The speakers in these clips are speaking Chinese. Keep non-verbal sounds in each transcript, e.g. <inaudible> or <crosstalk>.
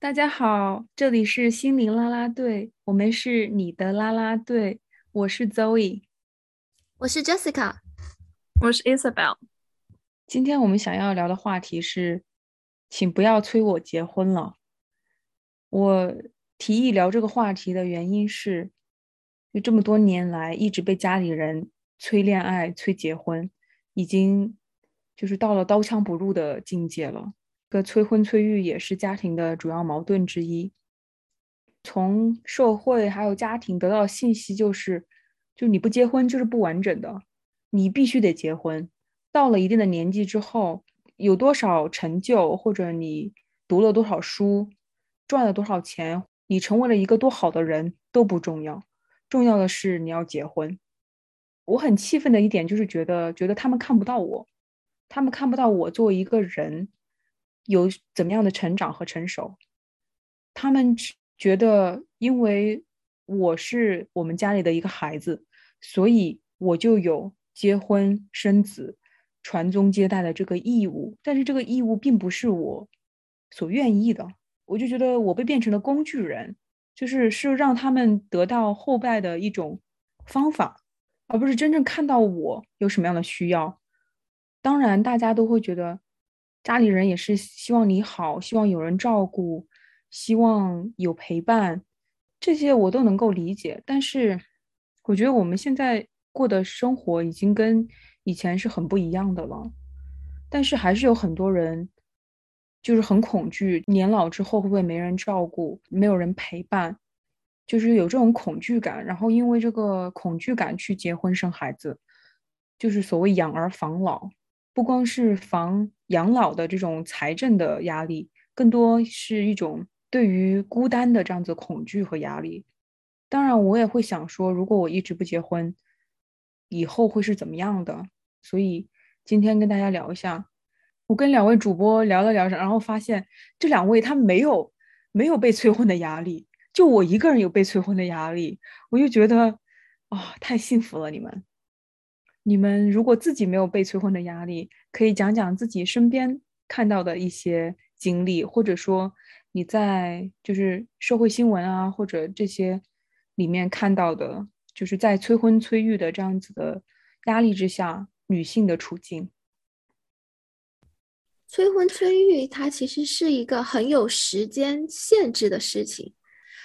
大家好，这里是心灵啦啦队，我们是你的啦啦队，我是 Zoe，我是 Jessica，我是 Isabel。今天我们想要聊的话题是，请不要催我结婚了。我提议聊这个话题的原因是，就这么多年来一直被家里人催恋爱、催结婚，已经就是到了刀枪不入的境界了。个催婚催育也是家庭的主要矛盾之一。从社会还有家庭得到信息就是，就你不结婚就是不完整的，你必须得结婚。到了一定的年纪之后，有多少成就，或者你读了多少书，赚了多少钱，你成为了一个多好的人都不重要，重要的是你要结婚。我很气愤的一点就是觉得，觉得他们看不到我，他们看不到我作为一个人。有怎么样的成长和成熟？他们觉得，因为我是我们家里的一个孩子，所以我就有结婚生子、传宗接代的这个义务。但是这个义务并不是我所愿意的，我就觉得我被变成了工具人，就是是让他们得到后代的一种方法，而不是真正看到我有什么样的需要。当然，大家都会觉得。家里人也是希望你好，希望有人照顾，希望有陪伴，这些我都能够理解。但是，我觉得我们现在过的生活已经跟以前是很不一样的了。但是，还是有很多人就是很恐惧，年老之后会不会没人照顾，没有人陪伴，就是有这种恐惧感。然后，因为这个恐惧感去结婚生孩子，就是所谓养儿防老。不光是防养老的这种财政的压力，更多是一种对于孤单的这样子恐惧和压力。当然，我也会想说，如果我一直不结婚，以后会是怎么样的？所以今天跟大家聊一下。我跟两位主播聊了聊着，然后发现这两位他没有没有被催婚的压力，就我一个人有被催婚的压力，我就觉得啊，太幸福了，你们。你们如果自己没有被催婚的压力，可以讲讲自己身边看到的一些经历，或者说你在就是社会新闻啊，或者这些里面看到的，就是在催婚催育的这样子的压力之下，女性的处境。催婚催育它其实是一个很有时间限制的事情。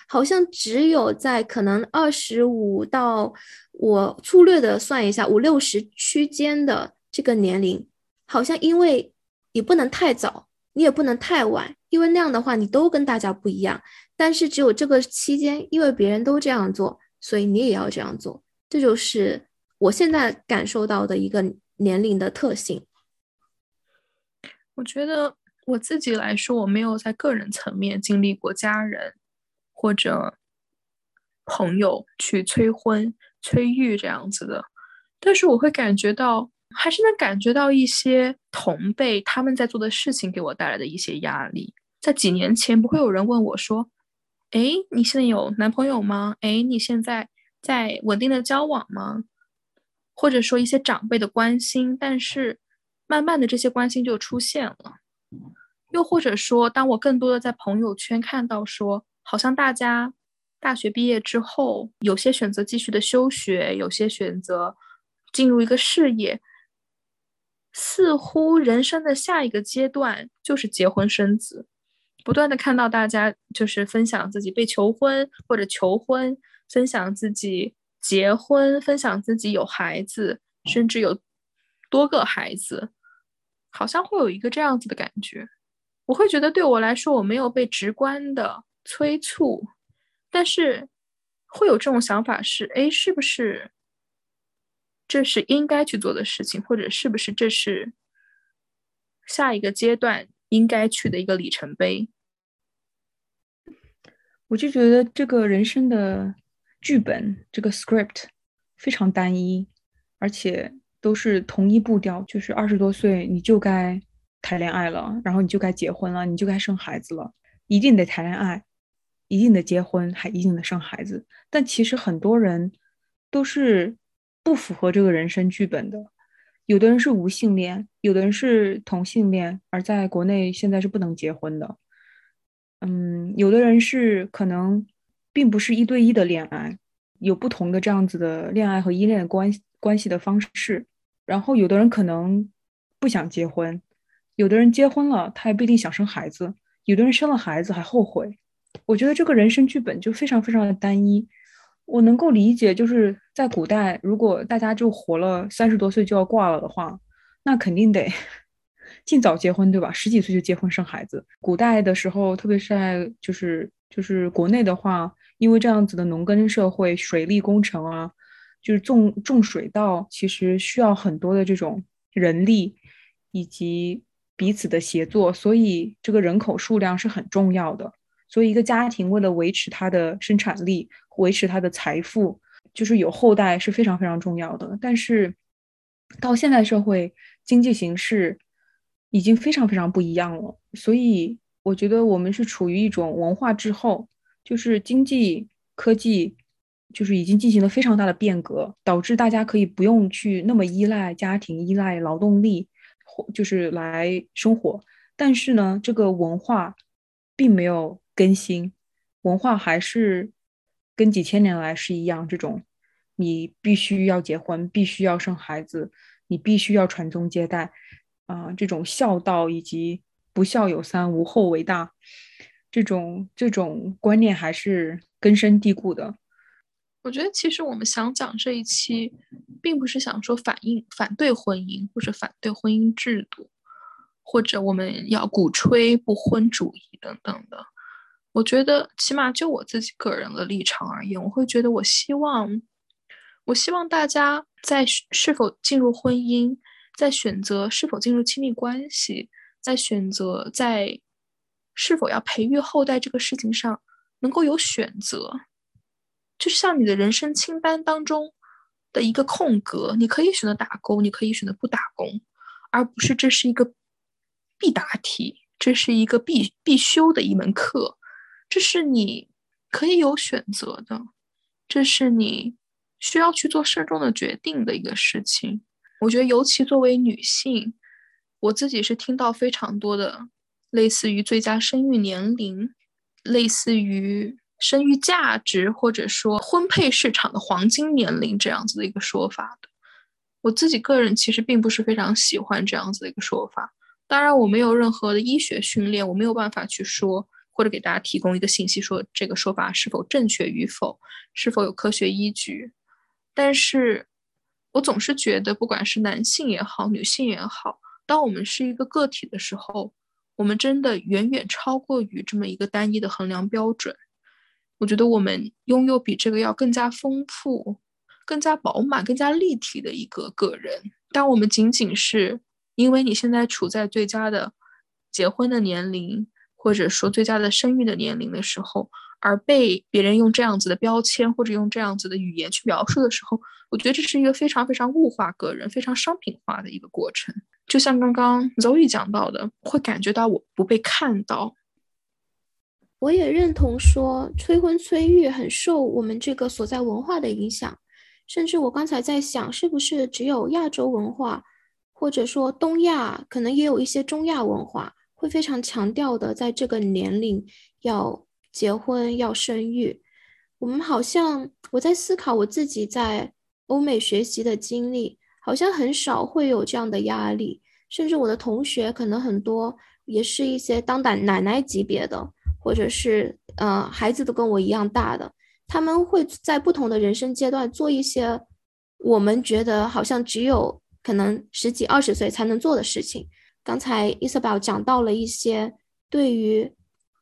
好像只有在可能二十五到我粗略的算一下五六十区间的这个年龄，好像因为你不能太早，你也不能太晚，因为那样的话你都跟大家不一样。但是只有这个期间，因为别人都这样做，所以你也要这样做。这就是我现在感受到的一个年龄的特性。我觉得我自己来说，我没有在个人层面经历过家人。或者朋友去催婚、催育这样子的，但是我会感觉到，还是能感觉到一些同辈他们在做的事情给我带来的一些压力。在几年前，不会有人问我说：“哎，你现在有男朋友吗？哎，你现在在稳定的交往吗？”或者说一些长辈的关心，但是慢慢的这些关心就出现了。又或者说，当我更多的在朋友圈看到说。好像大家大学毕业之后，有些选择继续的休学，有些选择进入一个事业，似乎人生的下一个阶段就是结婚生子。不断的看到大家就是分享自己被求婚或者求婚，分享自己结婚，分享自己有孩子，甚至有多个孩子，好像会有一个这样子的感觉。我会觉得对我来说，我没有被直观的。催促，但是会有这种想法是：哎，是不是这是应该去做的事情，或者是不是这是下一个阶段应该去的一个里程碑？我就觉得这个人生的剧本，这个 script 非常单一，而且都是同一步调，就是二十多岁你就该谈恋爱了，然后你就该结婚了，你就该生孩子了，一定得谈恋爱。一定得结婚，还一定得生孩子，但其实很多人都是不符合这个人生剧本的。有的人是无性恋，有的人是同性恋，而在国内现在是不能结婚的。嗯，有的人是可能并不是一对一的恋爱，有不同的这样子的恋爱和依恋关关系的方式。然后有的人可能不想结婚，有的人结婚了，他也不一定想生孩子，有的人生了孩子还后悔。我觉得这个人生剧本就非常非常的单一。我能够理解，就是在古代，如果大家就活了三十多岁就要挂了的话，那肯定得尽早结婚，对吧？十几岁就结婚生孩子。古代的时候，特别是在就是就是国内的话，因为这样子的农耕社会，水利工程啊，就是种种水稻，其实需要很多的这种人力以及彼此的协作，所以这个人口数量是很重要的。所以，一个家庭为了维持它的生产力，维持它的财富，就是有后代是非常非常重要的。但是，到现在社会经济形势已经非常非常不一样了。所以，我觉得我们是处于一种文化滞后，就是经济科技就是已经进行了非常大的变革，导致大家可以不用去那么依赖家庭、依赖劳动力，或就是来生活。但是呢，这个文化并没有。更新文化还是跟几千年来是一样，这种你必须要结婚，必须要生孩子，你必须要传宗接代啊，这种孝道以及不孝有三，无后为大，这种这种观念还是根深蒂固的。我觉得其实我们想讲这一期，并不是想说反映反对婚姻或者反对婚姻制度，或者我们要鼓吹不婚主义等等的。我觉得，起码就我自己个人的立场而言，我会觉得，我希望，我希望大家在是否进入婚姻，在选择是否进入亲密关系，在选择在是否要培育后代这个事情上，能够有选择，就像你的人生清单当中的一个空格，你可以选择打工，你可以选择不打工，而不是这是一个必答题，这是一个必必修的一门课。这是你可以有选择的，这是你需要去做慎重的决定的一个事情。我觉得，尤其作为女性，我自己是听到非常多的类似于最佳生育年龄、类似于生育价值，或者说婚配市场的黄金年龄这样子的一个说法的。我自己个人其实并不是非常喜欢这样子的一个说法。当然，我没有任何的医学训练，我没有办法去说。或者给大家提供一个信息，说这个说法是否正确与否，是否有科学依据。但是，我总是觉得，不管是男性也好，女性也好，当我们是一个个体的时候，我们真的远远超过于这么一个单一的衡量标准。我觉得我们拥有比这个要更加丰富、更加饱满、更加立体的一个个人。当我们仅仅是因为你现在处在最佳的结婚的年龄。或者说最佳的生育的年龄的时候，而被别人用这样子的标签或者用这样子的语言去描述的时候，我觉得这是一个非常非常物化个人、非常商品化的一个过程。就像刚刚 Zoe 讲到的，会感觉到我不被看到。我也认同说催婚催育很受我们这个所在文化的影响，甚至我刚才在想，是不是只有亚洲文化，或者说东亚，可能也有一些中亚文化。会非常强调的，在这个年龄要结婚要生育。我们好像我在思考我自己在欧美学习的经历，好像很少会有这样的压力。甚至我的同学可能很多也是一些当奶奶奶级别的，或者是呃孩子都跟我一样大的，他们会在不同的人生阶段做一些我们觉得好像只有可能十几二十岁才能做的事情。刚才伊瑟宝讲到了一些对于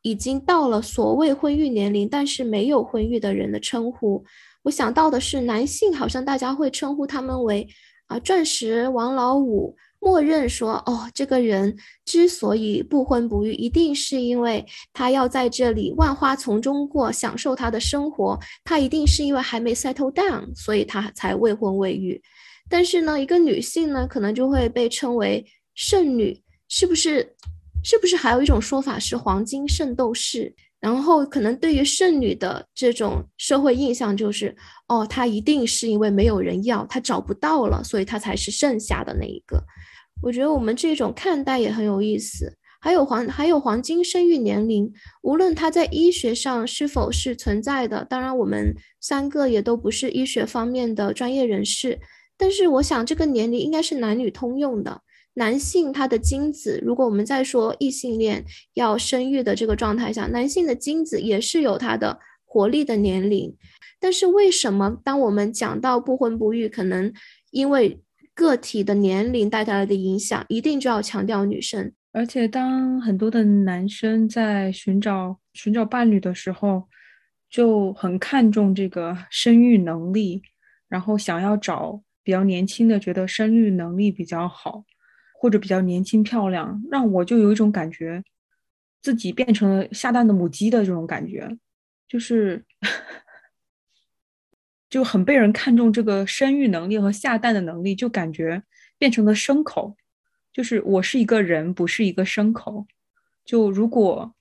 已经到了所谓婚育年龄但是没有婚育的人的称呼，我想到的是男性，好像大家会称呼他们为啊钻石王老五，默认说哦，这个人之所以不婚不育，一定是因为他要在这里万花丛中过，享受他的生活，他一定是因为还没 settle down，所以他才未婚未育。但是呢，一个女性呢，可能就会被称为。剩女是不是？是不是还有一种说法是黄金圣斗士？然后可能对于剩女的这种社会印象就是，哦，她一定是因为没有人要，她找不到了，所以她才是剩下的那一个。我觉得我们这种看待也很有意思，还有黄还有黄金生育年龄，无论它在医学上是否是存在的，当然我们三个也都不是医学方面的专业人士，但是我想这个年龄应该是男女通用的。男性他的精子，如果我们在说异性恋要生育的这个状态下，男性的精子也是有他的活力的年龄。但是为什么当我们讲到不婚不育，可能因为个体的年龄带来的影响，一定就要强调女生？而且当很多的男生在寻找寻找伴侣的时候，就很看重这个生育能力，然后想要找比较年轻的，觉得生育能力比较好。或者比较年轻漂亮，让我就有一种感觉，自己变成了下蛋的母鸡的这种感觉，就是就很被人看重这个生育能力和下蛋的能力，就感觉变成了牲口，就是我是一个人，不是一个牲口。就如果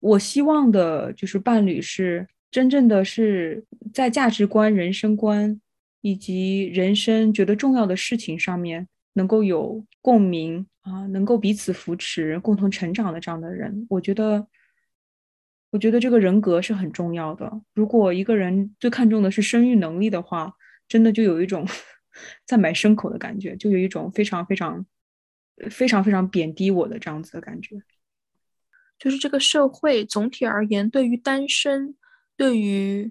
我希望的就是伴侣是真正的是在价值观、人生观以及人生觉得重要的事情上面。能够有共鸣啊，能够彼此扶持、共同成长的这样的人，我觉得，我觉得这个人格是很重要的。如果一个人最看重的是生育能力的话，真的就有一种 <laughs> 在买牲口的感觉，就有一种非常非常、非常非常贬低我的这样子的感觉。就是这个社会总体而言，对于单身、对于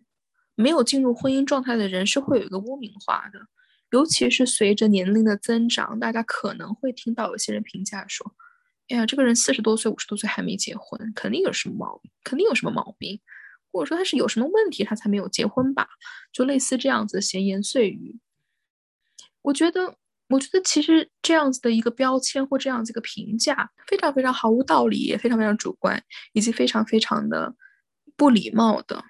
没有进入婚姻状态的人，是会有一个污名化的。尤其是随着年龄的增长，大家可能会听到有些人评价说：“哎呀，这个人四十多岁、五十多岁还没结婚，肯定有什么毛病，肯定有什么毛病，或者说他是有什么问题，他才没有结婚吧？”就类似这样子的闲言碎语。我觉得，我觉得其实这样子的一个标签或这样子一个评价，非常非常毫无道理，也非常非常主观，以及非常非常的不礼貌的，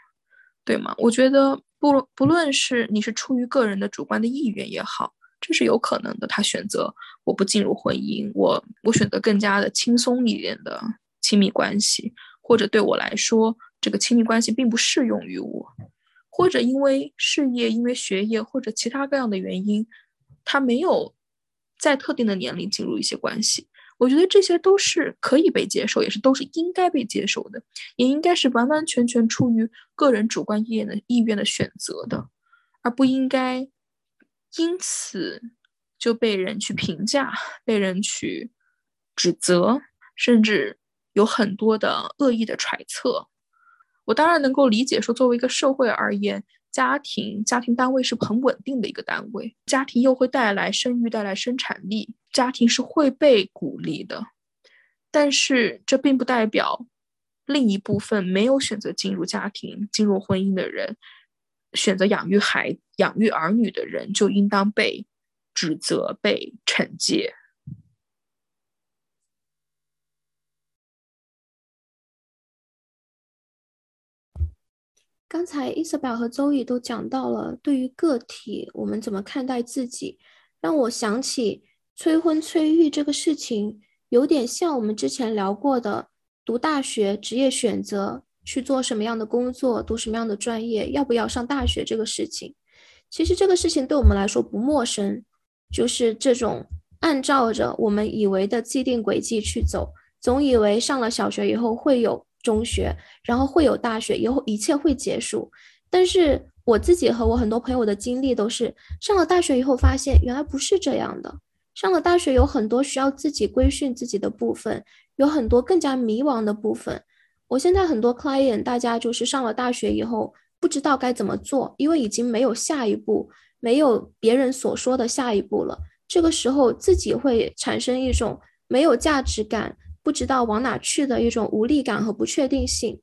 对吗？我觉得。不不论是你是出于个人的主观的意愿也好，这是有可能的。他选择我不进入婚姻，我我选择更加的轻松一点的亲密关系，或者对我来说，这个亲密关系并不适用于我，或者因为事业、因为学业或者其他各样的原因，他没有在特定的年龄进入一些关系。我觉得这些都是可以被接受，也是都是应该被接受的，也应该是完完全全出于个人主观意愿的意愿的选择的，而不应该因此就被人去评价、被人去指责，甚至有很多的恶意的揣测。我当然能够理解，说作为一个社会而言。家庭家庭单位是很稳定的一个单位，家庭又会带来生育，带来生产力，家庭是会被鼓励的。但是这并不代表另一部分没有选择进入家庭、进入婚姻的人，选择养育孩、养育儿女的人就应当被指责、被惩戒。刚才伊瑟贝尔和周易都讲到了，对于个体，我们怎么看待自己，让我想起催婚催育这个事情，有点像我们之前聊过的读大学、职业选择，去做什么样的工作，读什么样的专业，要不要上大学这个事情。其实这个事情对我们来说不陌生，就是这种按照着我们以为的既定轨迹去走，总以为上了小学以后会有。中学，然后会有大学，以后一切会结束。但是我自己和我很多朋友的经历都是，上了大学以后发现原来不是这样的。上了大学有很多需要自己规训自己的部分，有很多更加迷茫的部分。我现在很多 client，大家就是上了大学以后不知道该怎么做，因为已经没有下一步，没有别人所说的下一步了。这个时候自己会产生一种没有价值感。不知道往哪去的一种无力感和不确定性。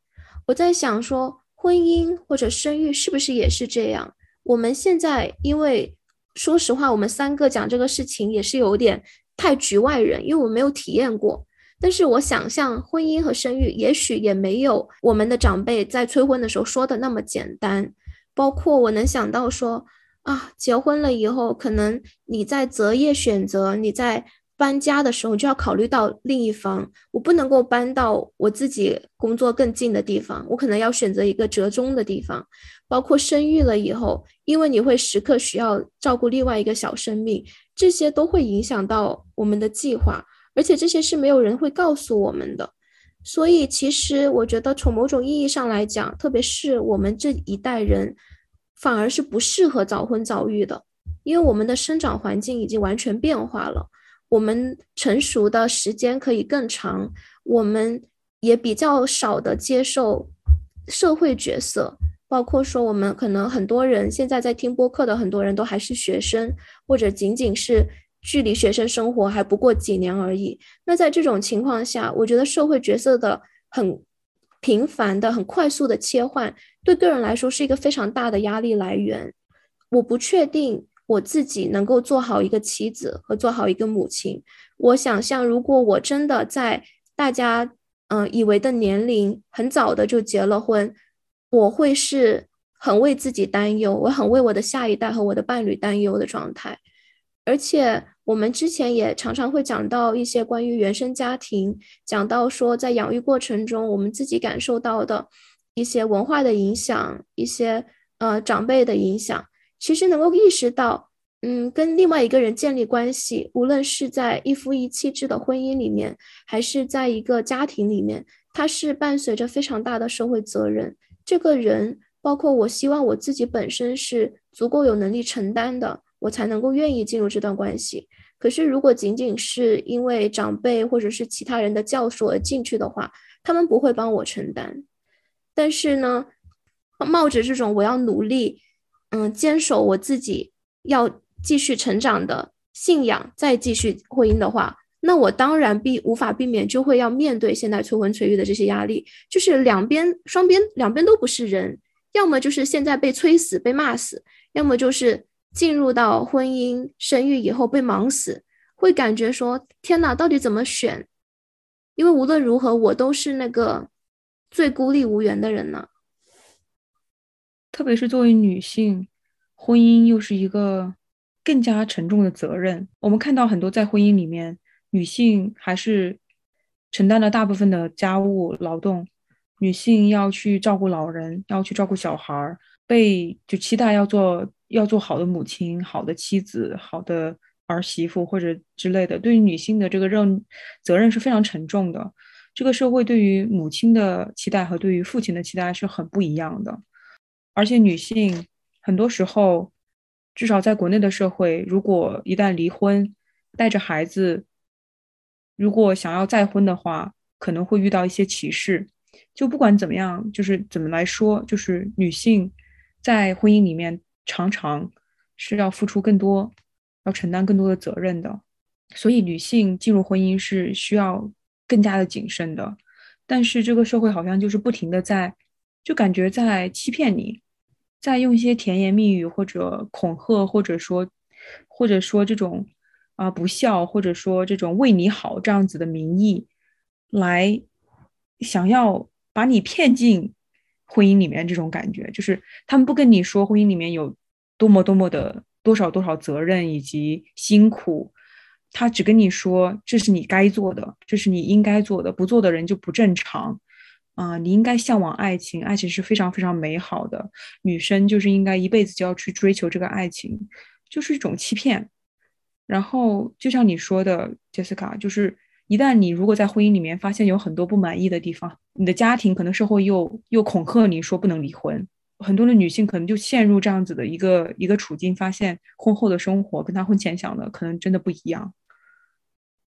我在想说，婚姻或者生育是不是也是这样？我们现在，因为说实话，我们三个讲这个事情也是有点太局外人，因为我没有体验过。但是我想象，婚姻和生育也许也没有我们的长辈在催婚的时候说的那么简单。包括我能想到说，啊，结婚了以后，可能你在择业选择，你在。搬家的时候就要考虑到另一方，我不能够搬到我自己工作更近的地方，我可能要选择一个折中的地方。包括生育了以后，因为你会时刻需要照顾另外一个小生命，这些都会影响到我们的计划。而且这些是没有人会告诉我们的。所以，其实我觉得从某种意义上来讲，特别是我们这一代人，反而是不适合早婚早育的，因为我们的生长环境已经完全变化了，我们成熟的时间可以更长，我们也比较少的接受社会角色，包括说我们可能很多人现在在听播客的很多人都还是学生，或者仅仅是。距离学生生活还不过几年而已。那在这种情况下，我觉得社会角色的很频繁的、很快速的切换，对个人来说是一个非常大的压力来源。我不确定我自己能够做好一个妻子和做好一个母亲。我想象，如果我真的在大家嗯以为的年龄很早的就结了婚，我会是很为自己担忧，我很为我的下一代和我的伴侣担忧的状态，而且。我们之前也常常会讲到一些关于原生家庭，讲到说在养育过程中，我们自己感受到的一些文化的影响，一些呃长辈的影响，其实能够意识到，嗯，跟另外一个人建立关系，无论是在一夫一妻制的婚姻里面，还是在一个家庭里面，它是伴随着非常大的社会责任。这个人，包括我希望我自己本身是足够有能力承担的。我才能够愿意进入这段关系。可是，如果仅仅是因为长辈或者是其他人的教唆而进去的话，他们不会帮我承担。但是呢，冒着这种我要努力，嗯，坚守我自己要继续成长的信仰，再继续婚姻的话，那我当然必无法避免就会要面对现在催婚催育的这些压力。就是两边双边两边都不是人，要么就是现在被催死被骂死，要么就是。进入到婚姻生育以后被忙死，会感觉说天哪，到底怎么选？因为无论如何，我都是那个最孤立无援的人呢。特别是作为女性，婚姻又是一个更加沉重的责任。我们看到很多在婚姻里面，女性还是承担了大部分的家务劳动，女性要去照顾老人，要去照顾小孩儿，被就期待要做。要做好的母亲、好的妻子、好的儿媳妇或者之类的，对于女性的这个任责任是非常沉重的。这个社会对于母亲的期待和对于父亲的期待是很不一样的。而且女性很多时候，至少在国内的社会，如果一旦离婚，带着孩子，如果想要再婚的话，可能会遇到一些歧视。就不管怎么样，就是怎么来说，就是女性在婚姻里面。常常是要付出更多，要承担更多的责任的，所以女性进入婚姻是需要更加的谨慎的。但是这个社会好像就是不停的在，就感觉在欺骗你，在用一些甜言蜜语或者恐吓，或者说或者说这种啊不孝，或者说这种为你好这样子的名义，来想要把你骗进。婚姻里面这种感觉，就是他们不跟你说婚姻里面有多么多么的多少多少责任以及辛苦，他只跟你说这是你该做的，这是你应该做的，不做的人就不正常啊！你应该向往爱情，爱情是非常非常美好的，女生就是应该一辈子就要去追求这个爱情，就是一种欺骗。然后就像你说的，杰斯卡，就是。一旦你如果在婚姻里面发现有很多不满意的地方，你的家庭可能社会又又恐吓你说不能离婚，很多的女性可能就陷入这样子的一个一个处境，发现婚后的生活跟她婚前想的可能真的不一样。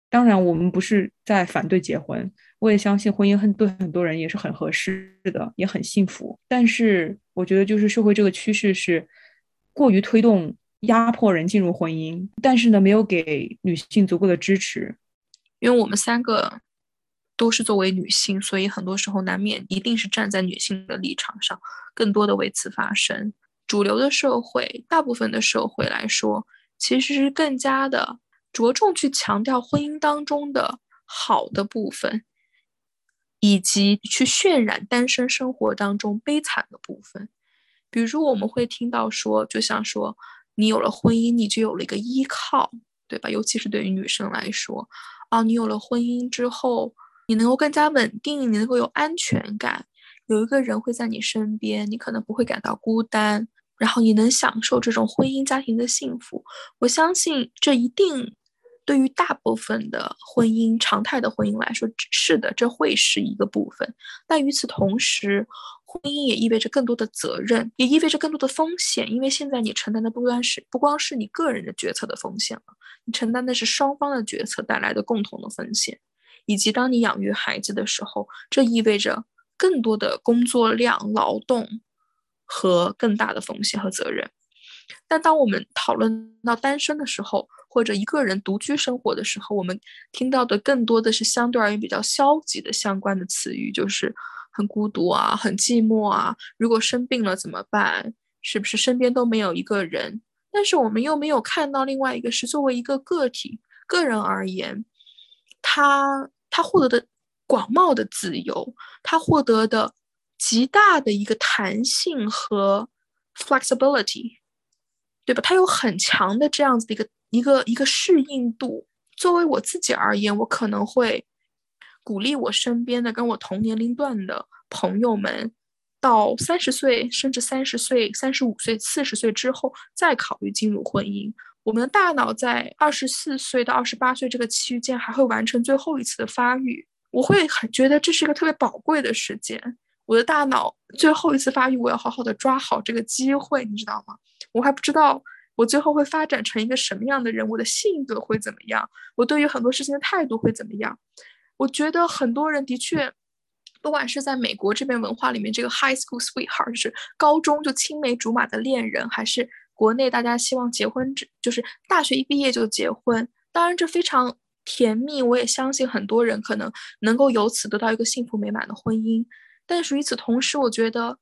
当然，我们不是在反对结婚，我也相信婚姻很对很多人也是很合适的，也很幸福。但是我觉得就是社会这个趋势是过于推动压迫人进入婚姻，但是呢没有给女性足够的支持。因为我们三个都是作为女性，所以很多时候难免一定是站在女性的立场上，更多的为此发声。主流的社会，大部分的社会来说，其实是更加的着重去强调婚姻当中的好的部分，以及去渲染单身生活当中悲惨的部分。比如我们会听到说，就像说，你有了婚姻，你就有了一个依靠，对吧？尤其是对于女生来说。啊，你有了婚姻之后，你能够更加稳定，你能够有安全感，有一个人会在你身边，你可能不会感到孤单，然后你能享受这种婚姻家庭的幸福。我相信这一定对于大部分的婚姻常态的婚姻来说，是的，这会是一个部分。但与此同时，婚姻也意味着更多的责任，也意味着更多的风险。因为现在你承担的不光是不光是你个人的决策的风险了，你承担的是双方的决策带来的共同的风险，以及当你养育孩子的时候，这意味着更多的工作量、劳动和更大的风险和责任。但当我们讨论到单身的时候，或者一个人独居生活的时候，我们听到的更多的是相对而言比较消极的相关的词语，就是很孤独啊，很寂寞啊。如果生病了怎么办？是不是身边都没有一个人？但是我们又没有看到另外一个是作为一个个体个人而言，他他获得的广袤的自由，他获得的极大的一个弹性和 flexibility，对吧？他有很强的这样子的一个。一个一个适应度，作为我自己而言，我可能会鼓励我身边的跟我同年龄段的朋友们，到三十岁，甚至三十岁、三十五岁、四十岁之后再考虑进入婚姻。我们的大脑在二十四岁到二十八岁这个区间还会完成最后一次的发育，我会很觉得这是一个特别宝贵的时间。我的大脑最后一次发育，我要好好的抓好这个机会，你知道吗？我还不知道。我最后会发展成一个什么样的人？我的性格会怎么样？我对于很多事情的态度会怎么样？我觉得很多人的确，不管是在美国这边文化里面，这个 high school sweetheart 就是高中就青梅竹马的恋人，还是国内大家希望结婚，就是大学一毕业就结婚。当然这非常甜蜜，我也相信很多人可能能够由此得到一个幸福美满的婚姻。但是与此同时，我觉得。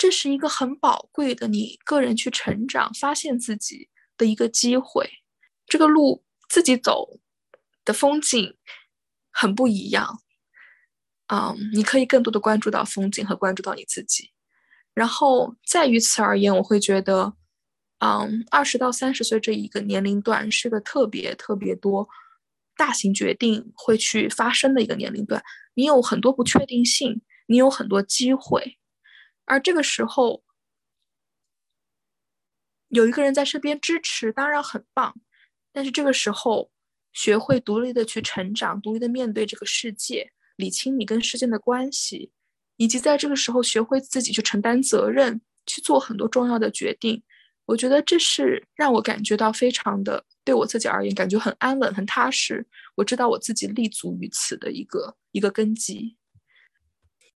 这是一个很宝贵的，你个人去成长、发现自己的一个机会。这个路自己走的风景很不一样，嗯，你可以更多的关注到风景和关注到你自己。然后再于此而言，我会觉得，嗯，二十到三十岁这一个年龄段是个特别特别多大型决定会去发生的一个年龄段。你有很多不确定性，你有很多机会。而这个时候，有一个人在身边支持，当然很棒。但是这个时候，学会独立的去成长，独立的面对这个世界，理清你跟世界的关系，以及在这个时候学会自己去承担责任，去做很多重要的决定。我觉得这是让我感觉到非常的，对我自己而言，感觉很安稳、很踏实。我知道我自己立足于此的一个一个根基。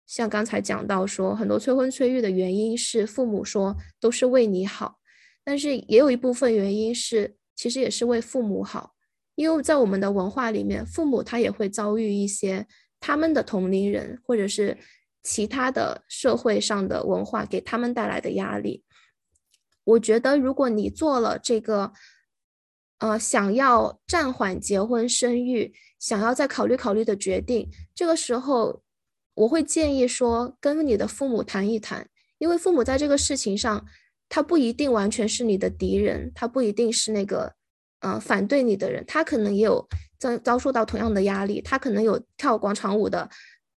像刚才讲到说，很多催婚催育的原因是父母说都是为你好，但是也有一部分原因是其实也是为父母好，因为在我们的文化里面，父母他也会遭遇一些他们的同龄人或者是其他的社会上的文化给他们带来的压力。我觉得如果你做了这个，呃，想要暂缓结婚生育，想要再考虑考虑的决定，这个时候。我会建议说，跟你的父母谈一谈，因为父母在这个事情上，他不一定完全是你的敌人，他不一定是那个，呃，反对你的人，他可能也有遭遭受到同样的压力，他可能有跳广场舞的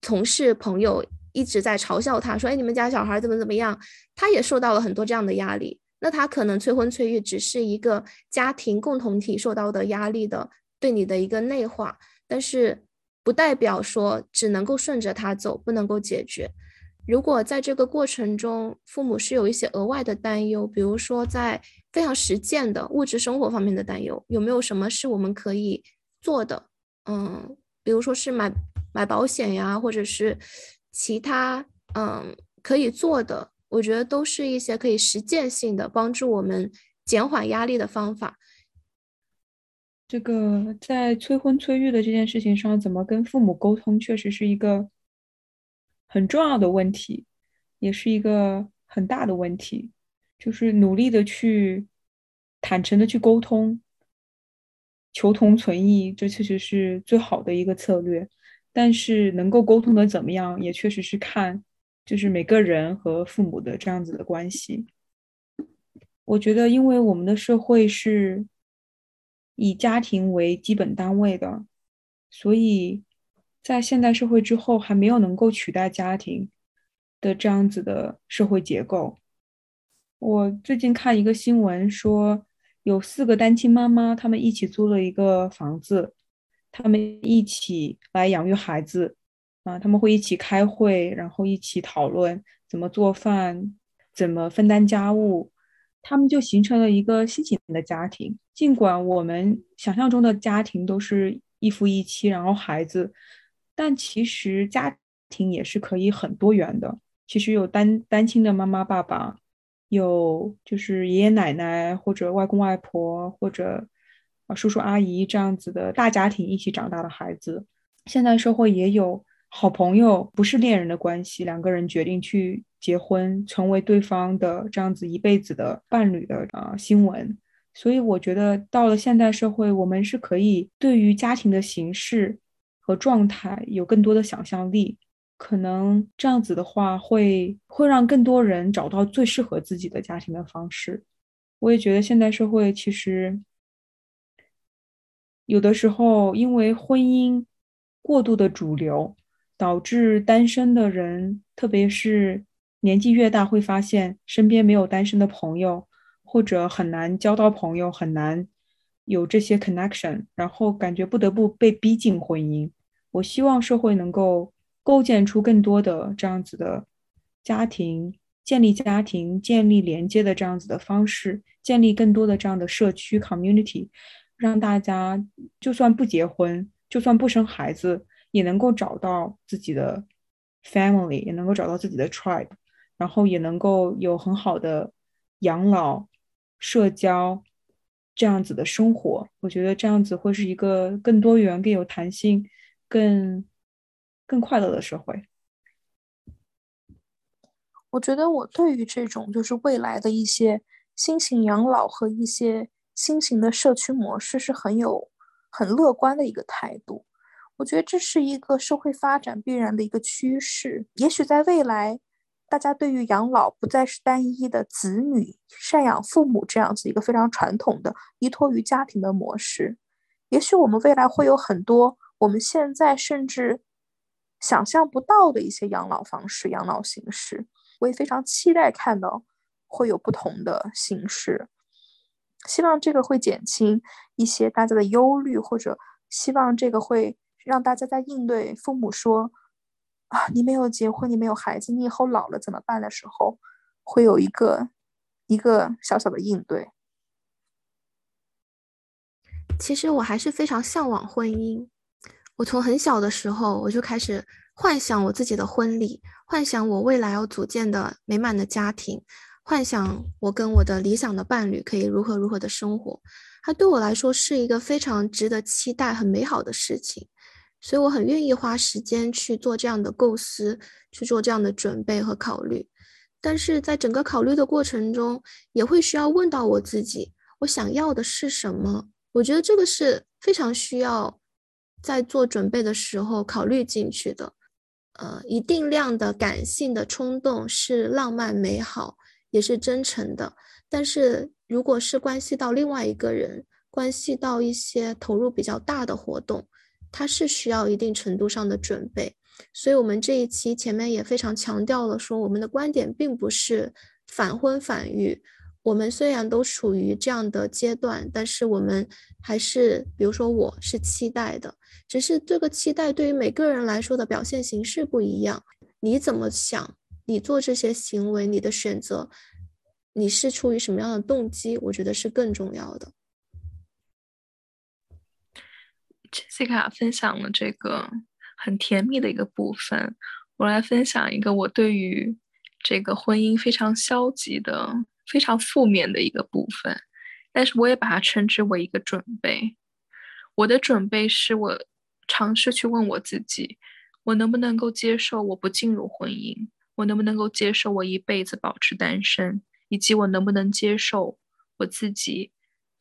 同事朋友一直在嘲笑他，说，哎，你们家小孩怎么怎么样，他也受到了很多这样的压力，那他可能催婚催育只是一个家庭共同体受到的压力的对你的一个内化，但是。不代表说只能够顺着他走，不能够解决。如果在这个过程中，父母是有一些额外的担忧，比如说在非常实践的物质生活方面的担忧，有没有什么是我们可以做的？嗯，比如说是买买保险呀，或者是其他嗯可以做的，我觉得都是一些可以实践性的帮助我们减缓压力的方法。这个在催婚催育的这件事情上，怎么跟父母沟通，确实是一个很重要的问题，也是一个很大的问题。就是努力的去坦诚的去沟通，求同存异，这确实是最好的一个策略。但是能够沟通的怎么样，也确实是看就是每个人和父母的这样子的关系。我觉得，因为我们的社会是。以家庭为基本单位的，所以在现代社会之后，还没有能够取代家庭的这样子的社会结构。我最近看一个新闻说，有四个单亲妈妈，她们一起租了一个房子，她们一起来养育孩子，啊，他们会一起开会，然后一起讨论怎么做饭，怎么分担家务，他们就形成了一个新型的家庭。尽管我们想象中的家庭都是一夫一妻，然后孩子，但其实家庭也是可以很多元的。其实有单单亲的妈妈爸爸，有就是爷爷奶奶或者外公外婆或者啊叔叔阿姨这样子的大家庭一起长大的孩子。现在社会也有好朋友，不是恋人的关系，两个人决定去结婚，成为对方的这样子一辈子的伴侣的啊新闻。所以我觉得，到了现代社会，我们是可以对于家庭的形式和状态有更多的想象力。可能这样子的话，会会让更多人找到最适合自己的家庭的方式。我也觉得，现代社会其实有的时候，因为婚姻过度的主流，导致单身的人，特别是年纪越大，会发现身边没有单身的朋友。或者很难交到朋友，很难有这些 connection，然后感觉不得不被逼进婚姻。我希望社会能够构建出更多的这样子的家庭，建立家庭，建立连接的这样子的方式，建立更多的这样的社区 community，让大家就算不结婚，就算不生孩子，也能够找到自己的 family，也能够找到自己的 tribe，然后也能够有很好的养老。社交这样子的生活，我觉得这样子会是一个更多元、更有弹性、更更快乐的社会。我觉得我对于这种就是未来的一些新型养老和一些新型的社区模式是很有很乐观的一个态度。我觉得这是一个社会发展必然的一个趋势。也许在未来。大家对于养老不再是单一的子女赡养父母这样子一个非常传统的依托于家庭的模式，也许我们未来会有很多我们现在甚至想象不到的一些养老方式、养老形式。我也非常期待看到会有不同的形式，希望这个会减轻一些大家的忧虑，或者希望这个会让大家在应对父母说。啊，你没有结婚，你没有孩子，你以后老了怎么办的时候，会有一个一个小小的应对。其实我还是非常向往婚姻。我从很小的时候我就开始幻想我自己的婚礼，幻想我未来要组建的美满的家庭，幻想我跟我的理想的伴侣可以如何如何的生活。它对我来说是一个非常值得期待、很美好的事情。所以我很愿意花时间去做这样的构思，去做这样的准备和考虑。但是在整个考虑的过程中，也会需要问到我自己：我想要的是什么？我觉得这个是非常需要在做准备的时候考虑进去的。呃，一定量的感性的冲动是浪漫美好，也是真诚的。但是如果是关系到另外一个人，关系到一些投入比较大的活动。它是需要一定程度上的准备，所以我们这一期前面也非常强调了，说我们的观点并不是反婚反育。我们虽然都处于这样的阶段，但是我们还是，比如说我是期待的，只是这个期待对于每个人来说的表现形式不一样。你怎么想？你做这些行为，你的选择，你是出于什么样的动机？我觉得是更重要的。Jessica 分享了这个很甜蜜的一个部分，我来分享一个我对于这个婚姻非常消极的、非常负面的一个部分，但是我也把它称之为一个准备。我的准备是我尝试去问我自己：我能不能够接受我不进入婚姻？我能不能够接受我一辈子保持单身？以及我能不能接受我自己？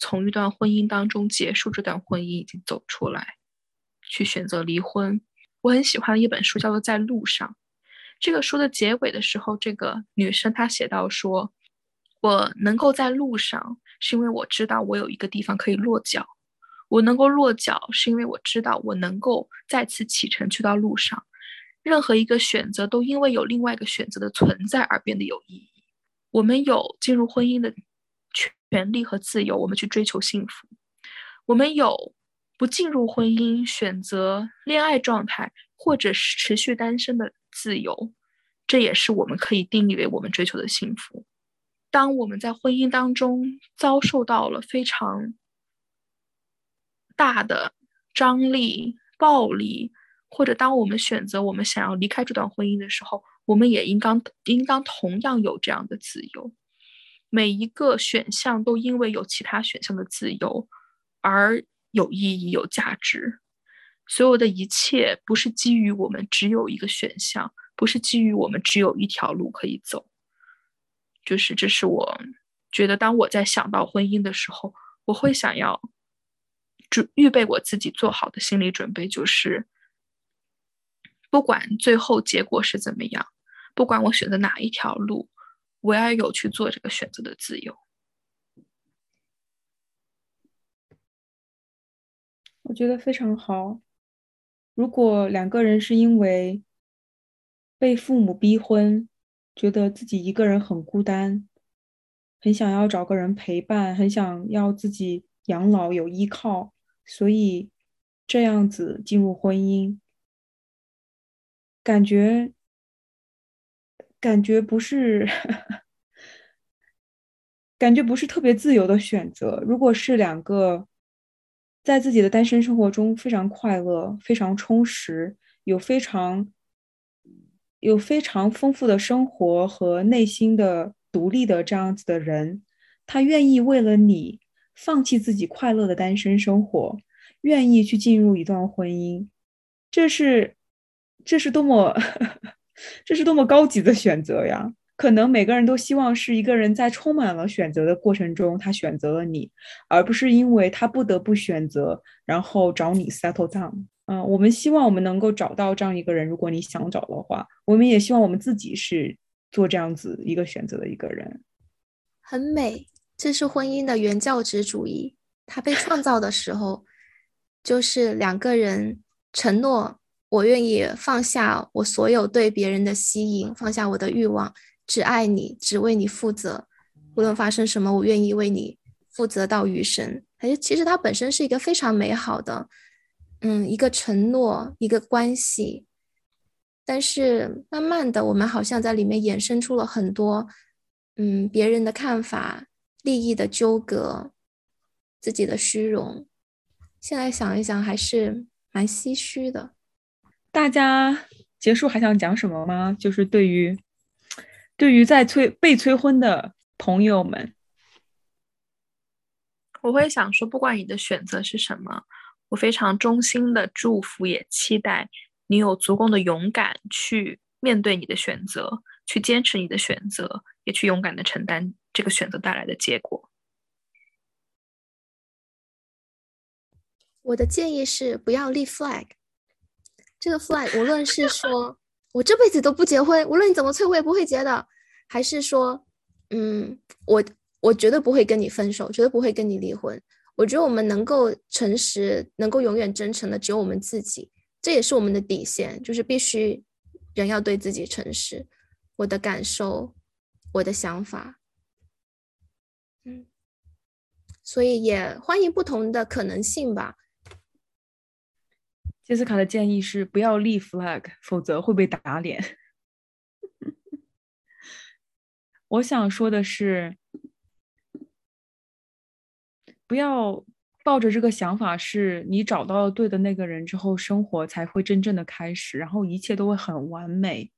从一段婚姻当中结束这段婚姻，已经走出来，去选择离婚。我很喜欢的一本书叫做《在路上》。这个书的结尾的时候，这个女生她写到说：“我能够在路上，是因为我知道我有一个地方可以落脚。我能够落脚，是因为我知道我能够再次启程去到路上。任何一个选择都因为有另外一个选择的存在而变得有意义。我们有进入婚姻的。”权利和自由，我们去追求幸福。我们有不进入婚姻、选择恋爱状态，或者是持续单身的自由，这也是我们可以定义为我们追求的幸福。当我们在婚姻当中遭受到了非常大的张力、暴力，或者当我们选择我们想要离开这段婚姻的时候，我们也应当应当同样有这样的自由。每一个选项都因为有其他选项的自由。而有意义、有价值，所有的一切不是基于我们只有一个选项，不是基于我们只有一条路可以走。就是这是我觉得，当我在想到婚姻的时候，我会想要准预备我自己做好的心理准备，就是不管最后结果是怎么样，不管我选择哪一条路，我也有去做这个选择的自由。我觉得非常好。如果两个人是因为被父母逼婚，觉得自己一个人很孤单，很想要找个人陪伴，很想要自己养老有依靠，所以这样子进入婚姻，感觉感觉不是感觉不是特别自由的选择。如果是两个。在自己的单身生活中非常快乐、非常充实，有非常有非常丰富的生活和内心的独立的这样子的人，他愿意为了你放弃自己快乐的单身生活，愿意去进入一段婚姻，这是这是多么这是多么高级的选择呀！可能每个人都希望是一个人在充满了选择的过程中，他选择了你，而不是因为他不得不选择，然后找你 settle down。嗯，我们希望我们能够找到这样一个人。如果你想找的话，我们也希望我们自己是做这样子一个选择的一个人。很美，这是婚姻的原教旨主义。它被创造的时候，就是两个人承诺：我愿意放下我所有对别人的吸引，放下我的欲望。只爱你，只为你负责，无论发生什么，我愿意为你负责到余生。还是，其实它本身是一个非常美好的，嗯，一个承诺，一个关系。但是慢慢的，我们好像在里面衍生出了很多，嗯，别人的看法、利益的纠葛、自己的虚荣。现在想一想，还是蛮唏嘘的。大家结束还想讲什么吗？就是对于。对于在催被催婚的朋友们，我会想说，不管你的选择是什么，我非常衷心的祝福，也期待你有足够的勇敢去面对你的选择，去坚持你的选择，也去勇敢的承担这个选择带来的结果。我的建议是不要立 flag，这个 flag 无论是说。我这辈子都不结婚，无论你怎么催，我也不会结的。还是说，嗯，我我绝对不会跟你分手，绝对不会跟你离婚。我觉得我们能够诚实，能够永远真诚的，只有我们自己。这也是我们的底线，就是必须人要对自己诚实。我的感受，我的想法，嗯，所以也欢迎不同的可能性吧。杰斯卡的建议是不要立 flag，否则会被打脸。我想说的是，不要抱着这个想法，是你找到了对的那个人之后，生活才会真正的开始，然后一切都会很完美。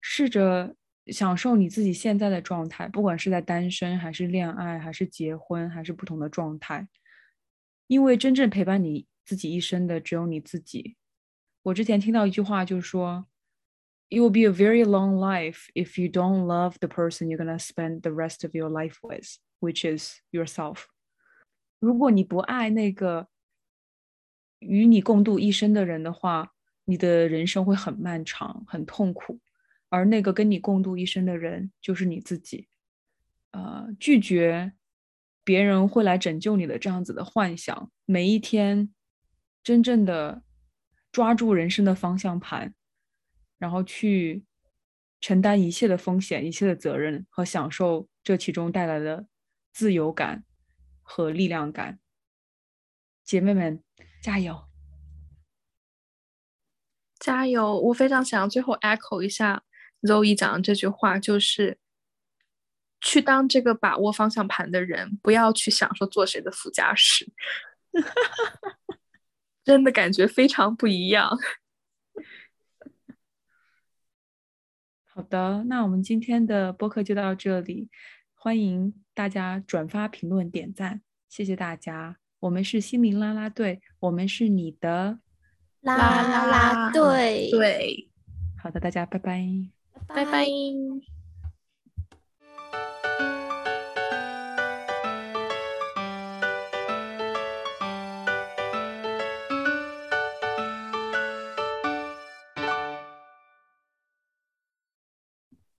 试着享受你自己现在的状态，不管是在单身，还是恋爱，还是结婚，还是不同的状态，因为真正陪伴你。自己一生的只有你自己。我之前听到一句话，就是说，It will be a very long life if you don't love the person you're gonna spend the rest of your life with, which is yourself。如果你不爱那个与你共度一生的人的话，你的人生会很漫长、很痛苦。而那个跟你共度一生的人就是你自己。呃，拒绝别人会来拯救你的这样子的幻想，每一天。真正的抓住人生的方向盘，然后去承担一切的风险、一切的责任和享受这其中带来的自由感和力量感。姐妹们，加油！加油！我非常想最后 echo 一下 Zoe 讲的这句话，就是去当这个把握方向盘的人，不要去想说做谁的副驾驶，<laughs> 真的感觉非常不一样。<laughs> 好的，那我们今天的播客就到这里，欢迎大家转发、评论、点赞，谢谢大家。我们是心灵啦啦队，我们是你的。啦啦啦队，对，好的，大家拜拜，拜拜。